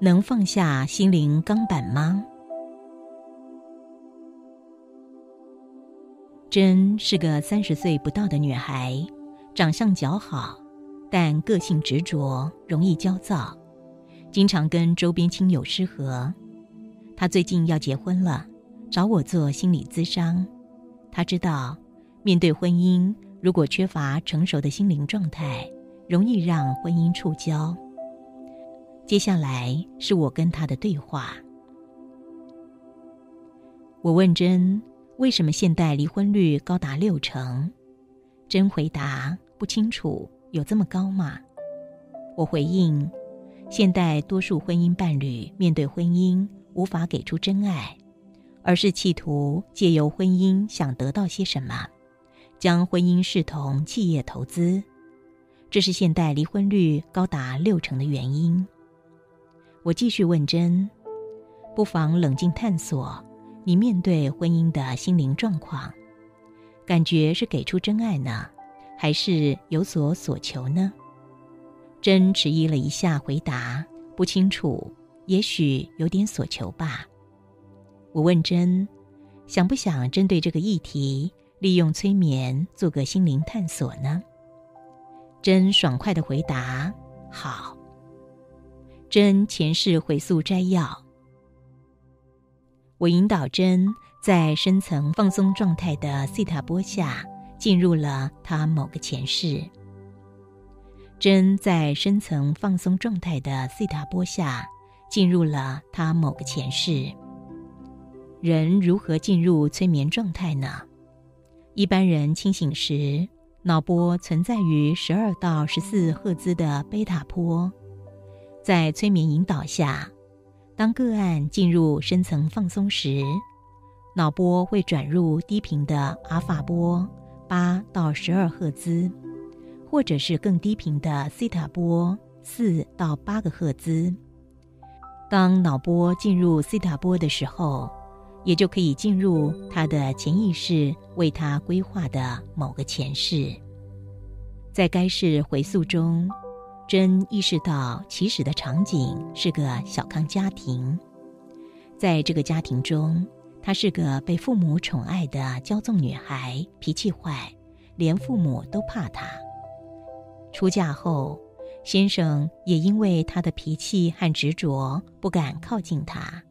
能放下心灵钢板吗？真是个三十岁不到的女孩，长相姣好，但个性执着，容易焦躁，经常跟周边亲友失和。她最近要结婚了，找我做心理咨商。她知道，面对婚姻，如果缺乏成熟的心灵状态，容易让婚姻触礁。接下来是我跟他的对话。我问真，为什么现代离婚率高达六成？真回答不清楚，有这么高吗？我回应，现代多数婚姻伴侣面对婚姻无法给出真爱，而是企图借由婚姻想得到些什么，将婚姻视同企业投资，这是现代离婚率高达六成的原因。我继续问真，不妨冷静探索你面对婚姻的心灵状况，感觉是给出真爱呢，还是有所所求呢？真迟疑了一下，回答不清楚，也许有点所求吧。我问真，想不想针对这个议题，利用催眠做个心灵探索呢？真爽快的回答：好。真前世回溯摘要。我引导真在深层放松状态的西塔波下，进入了他某个前世。真在深层放松状态的西塔波下，进入了他某个前世。人如何进入催眠状态呢？一般人清醒时，脑波存在于十二到十四赫兹的贝塔波。在催眠引导下，当个案进入深层放松时，脑波会转入低频的阿尔法波八到十二赫兹，或者是更低频的西塔波四到八个赫兹。当脑波进入西塔波的时候，也就可以进入他的潜意识为他规划的某个前世，在该世回溯中。真意识到，起始的场景是个小康家庭，在这个家庭中，她是个被父母宠爱的骄纵女孩，脾气坏，连父母都怕她。出嫁后，先生也因为她的脾气和执着，不敢靠近她。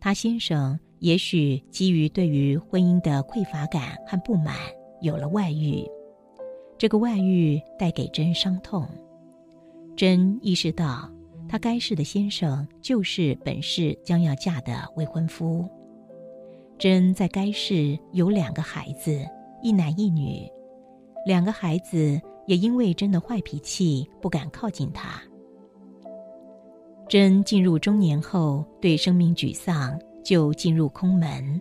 她先生也许基于对于婚姻的匮乏感和不满，有了外遇。这个外遇带给真伤痛。真意识到，她该世的先生就是本世将要嫁的未婚夫。真在该世有两个孩子，一男一女，两个孩子也因为真的坏脾气不敢靠近他。真进入中年后，对生命沮丧，就进入空门。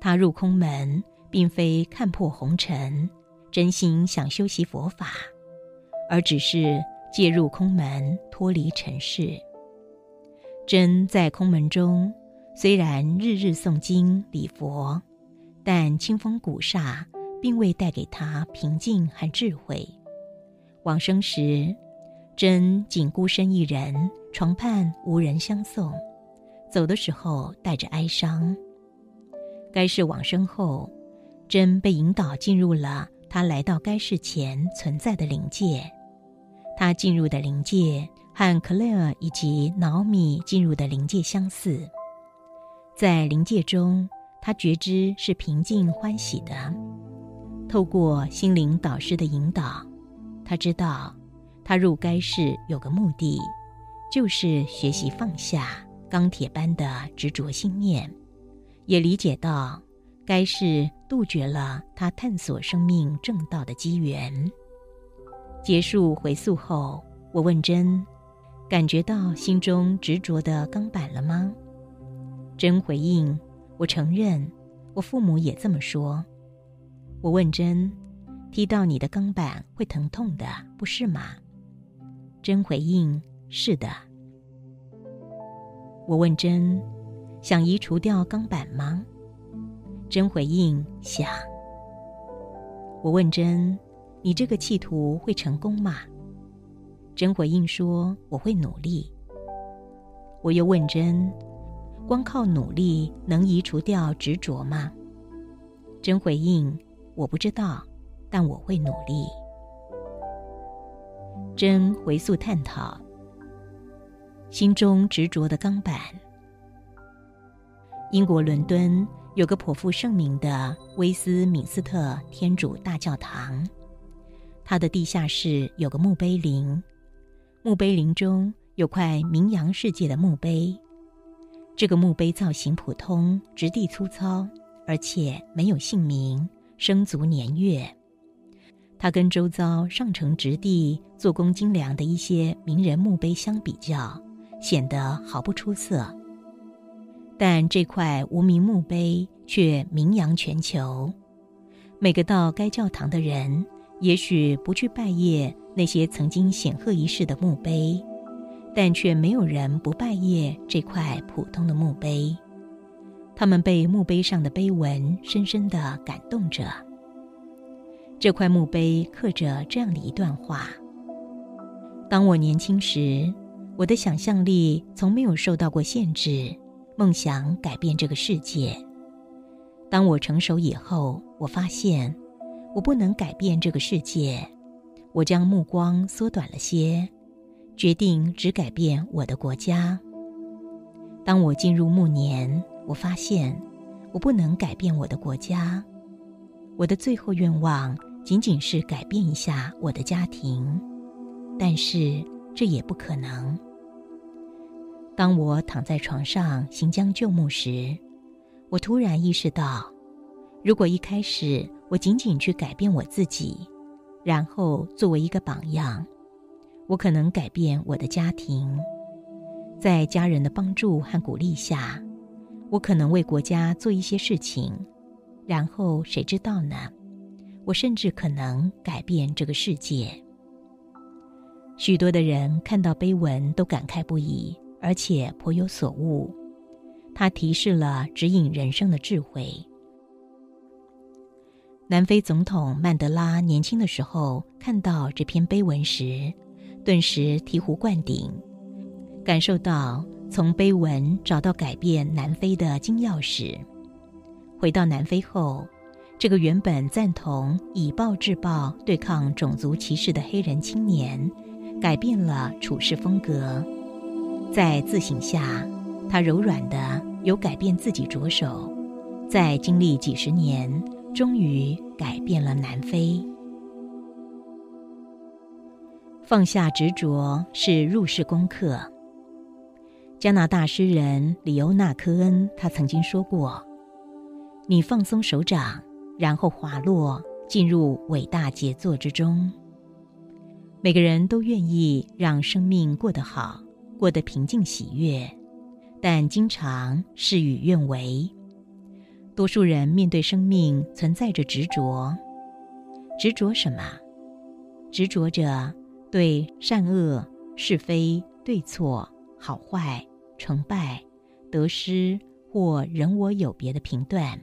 他入空门，并非看破红尘，真心想修习佛法，而只是。借入空门，脱离尘世。真在空门中，虽然日日诵经礼佛，但清风古刹并未带给他平静和智慧。往生时，真仅孤身一人，床畔无人相送，走的时候带着哀伤。该世往生后，真被引导进入了他来到该世前存在的灵界。他进入的灵界和克莱尔以及瑙米进入的灵界相似，在灵界中，他觉知是平静欢喜的。透过心灵导师的引导，他知道他入该世有个目的，就是学习放下钢铁般的执着心念，也理解到该世杜绝了他探索生命正道的机缘。结束回溯后，我问真：“感觉到心中执着的钢板了吗？真回应：我承认，我父母也这么说。我问真：踢到你的钢板会疼痛的，不是吗？真回应：是的。我问真：想移除掉钢板吗？真回应：想。我问真：你这个企图会成功吗？真回应说：“我会努力。”我又问真：“光靠努力能移除掉执着吗？”真回应：“我不知道，但我会努力。”真回溯探讨心中执着的钢板。英国伦敦有个颇负盛名的威斯敏斯特天主大教堂，它的地下室有个墓碑林。墓碑林中有块名扬世界的墓碑，这个墓碑造型普通、质地粗糙，而且没有姓名、生卒年月。它跟周遭上乘直地、做工精良的一些名人墓碑相比较，显得毫不出色。但这块无名墓碑却名扬全球，每个到该教堂的人，也许不去拜谒。那些曾经显赫一世的墓碑，但却没有人不拜谒这块普通的墓碑。他们被墓碑上的碑文深深的感动着。这块墓碑刻着这样的一段话：当我年轻时，我的想象力从没有受到过限制，梦想改变这个世界。当我成熟以后，我发现我不能改变这个世界。我将目光缩短了些，决定只改变我的国家。当我进入暮年，我发现我不能改变我的国家。我的最后愿望仅仅是改变一下我的家庭，但是这也不可能。当我躺在床上行将就木时，我突然意识到，如果一开始我仅仅去改变我自己。然后作为一个榜样，我可能改变我的家庭，在家人的帮助和鼓励下，我可能为国家做一些事情。然后谁知道呢？我甚至可能改变这个世界。许多的人看到碑文都感慨不已，而且颇有所悟。它提示了指引人生的智慧。南非总统曼德拉年轻的时候看到这篇碑文时，顿时醍醐灌顶，感受到从碑文找到改变南非的金钥匙。回到南非后，这个原本赞同以暴制暴对抗种族歧视的黑人青年，改变了处事风格。在自省下，他柔软的由改变自己着手，在经历几十年。终于改变了南非。放下执着是入世功课。加拿大诗人里欧纳科恩他曾经说过：“你放松手掌，然后滑落进入伟大杰作之中。”每个人都愿意让生命过得好，过得平静喜悦，但经常事与愿违。多数人面对生命存在着执着，执着什么？执着着对善恶、是非、对错、好坏、成败、得失或人我有别的评断。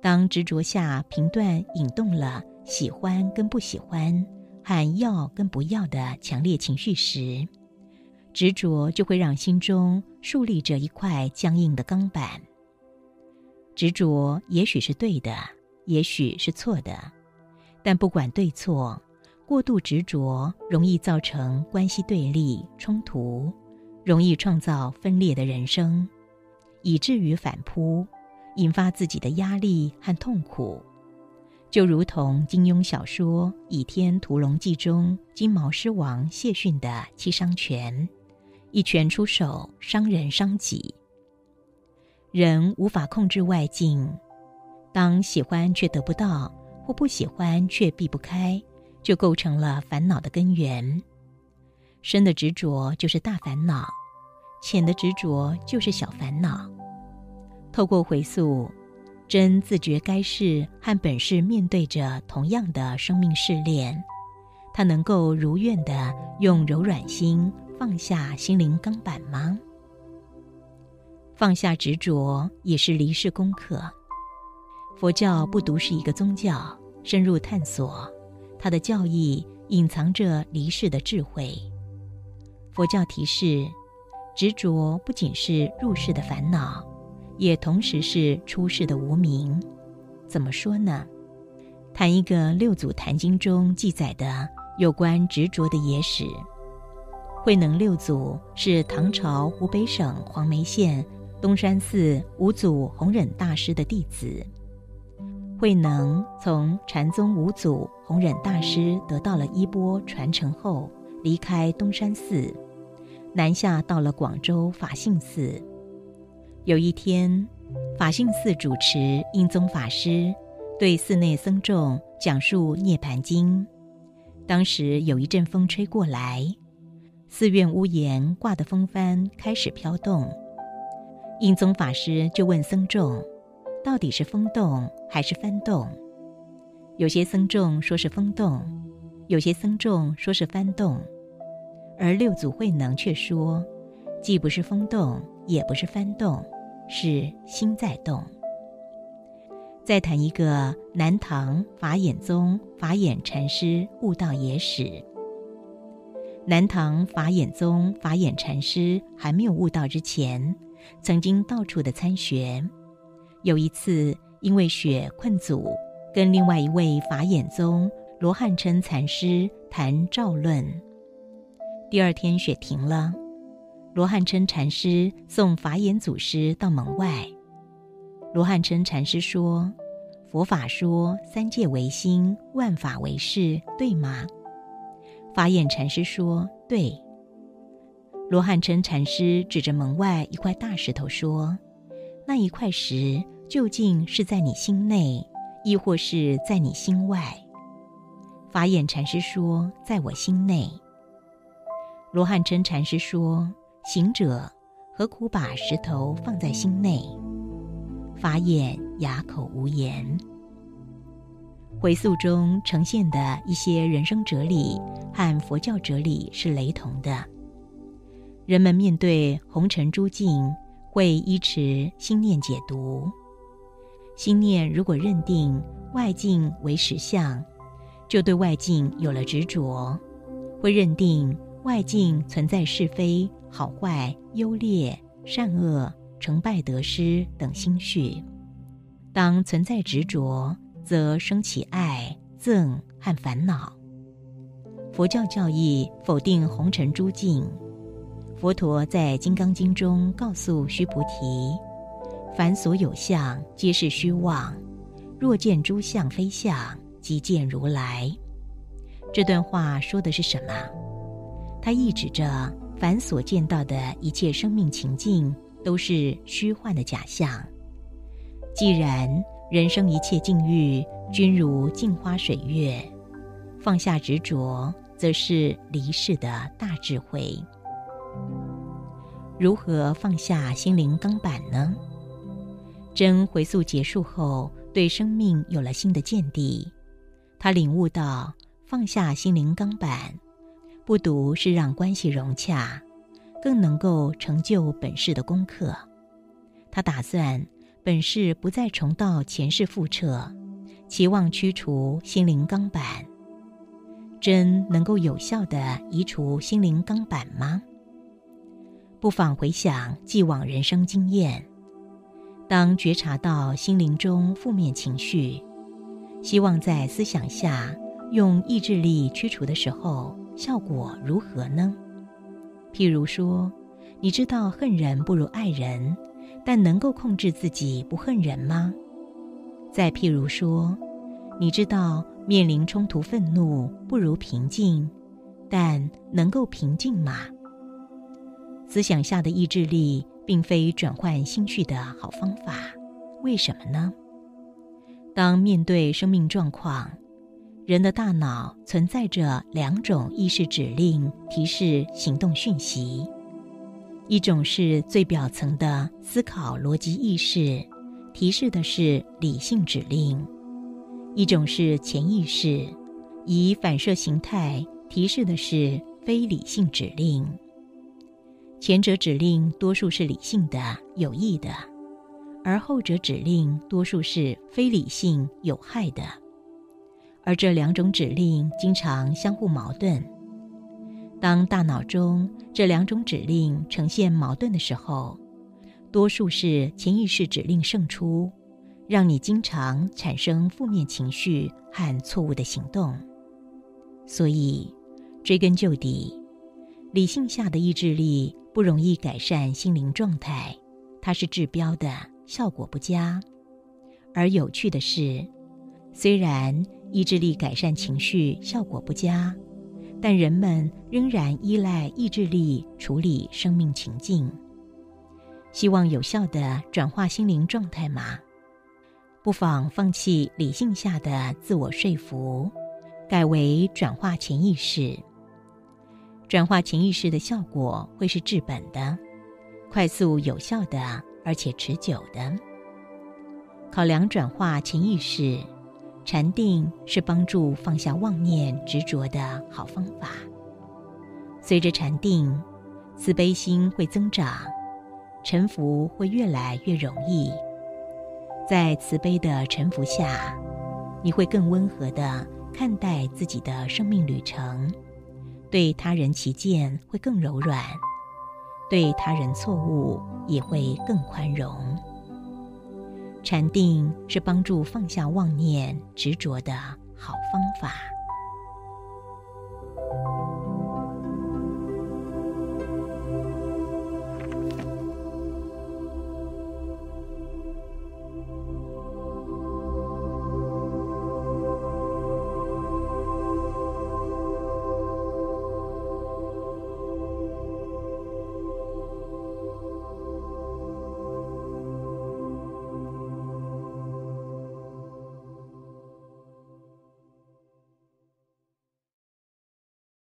当执着下评断引动了喜欢跟不喜欢、喊要跟不要的强烈情绪时，执着就会让心中树立着一块僵硬的钢板。执着也许是对的，也许是错的，但不管对错，过度执着容易造成关系对立冲突，容易创造分裂的人生，以至于反扑，引发自己的压力和痛苦。就如同金庸小说《倚天屠龙记》中金毛狮王谢逊的七伤拳，一拳出手，伤人伤己。人无法控制外境，当喜欢却得不到，或不喜欢却避不开，就构成了烦恼的根源。深的执着就是大烦恼，浅的执着就是小烦恼。透过回溯，真自觉该是和本世面对着同样的生命试炼，他能够如愿的用柔软心放下心灵钢板吗？放下执着也是离世功课。佛教不独是一个宗教，深入探索，它的教义隐藏着离世的智慧。佛教提示，执着不仅是入世的烦恼，也同时是出世的无名。怎么说呢？谈一个六祖坛经中记载的有关执着的野史。慧能六祖是唐朝湖北省黄梅县东山寺五祖弘忍大师的弟子。慧能从禅宗五祖弘忍大师得到了衣钵传承后，离开东山寺，南下到了广州法性寺。有一天，法性寺主持印宗法师对寺内僧众讲述《涅盘经》，当时有一阵风吹过来，寺院屋檐挂的风帆开始飘动，印宗法师就问僧众。到底是风动还是翻动？有些僧众说是风动，有些僧众说是翻动，而六祖慧能却说，既不是风动，也不是翻动，是心在动。再谈一个南唐法眼宗法眼禅师悟道野史。南唐法眼宗法眼禅师还没有悟道之前，曾经到处的参学。有一次，因为雪困阻，跟另外一位法眼宗罗汉琛禅师谈照论。第二天雪停了，罗汉琛禅师送法眼祖师到门外。罗汉琛禅师说：“佛法说三界唯心，万法唯识，对吗？”法眼禅师说：“对。”罗汉琛禅师指着门外一块大石头说。那一块石究竟是在你心内，亦或是在你心外？法眼禅师说，在我心内。罗汉琛禅师说，行者何苦把石头放在心内？法眼哑口无言。回溯中呈现的一些人生哲理和佛教哲理是雷同的。人们面对红尘诸境。会依持心念解读，心念如果认定外境为实相，就对外境有了执着，会认定外境存在是非、好坏、优劣、善恶、成败得失等心绪。当存在执着，则生起爱、憎和烦恼。佛教教义否定红尘诸境。佛陀在《金刚经》中告诉须菩提：“凡所有相，皆是虚妄。若见诸相非相，即见如来。”这段话说的是什么？它意指着凡所见到的一切生命情境都是虚幻的假象。既然人生一切境遇均如镜花水月，放下执着，则是离世的大智慧。如何放下心灵钢板呢？真回溯结束后，对生命有了新的见地。他领悟到，放下心灵钢板，不独是让关系融洽，更能够成就本世的功课。他打算本世不再重蹈前世覆辙，期望驱除心灵钢板。真能够有效的移除心灵钢板吗？不妨回想既往人生经验，当觉察到心灵中负面情绪，希望在思想下用意志力驱除的时候，效果如何呢？譬如说，你知道恨人不如爱人，但能够控制自己不恨人吗？再譬如说，你知道面临冲突愤怒不如平静，但能够平静吗？思想下的意志力，并非转换心绪的好方法。为什么呢？当面对生命状况，人的大脑存在着两种意识指令，提示行动讯息。一种是最表层的思考逻辑意识，提示的是理性指令；一种是潜意识，以反射形态提示的是非理性指令。前者指令多数是理性的、有益的，而后者指令多数是非理性、有害的。而这两种指令经常相互矛盾。当大脑中这两种指令呈现矛盾的时候，多数是潜意识指令胜出，让你经常产生负面情绪和错误的行动。所以，追根究底，理性下的意志力不容易改善心灵状态，它是治标的，效果不佳。而有趣的是，虽然意志力改善情绪效果不佳。但人们仍然依赖意志力处理生命情境，希望有效的转化心灵状态吗？不妨放弃理性下的自我说服，改为转化潜意识。转化潜意识的效果会是治本的、快速有效的，而且持久的。考量转化潜意识。禅定是帮助放下妄念执着的好方法。随着禅定，慈悲心会增长，沉浮会越来越容易。在慈悲的沉浮下，你会更温和的看待自己的生命旅程，对他人起见会更柔软，对他人错误也会更宽容。禅定是帮助放下妄念执着的好方法。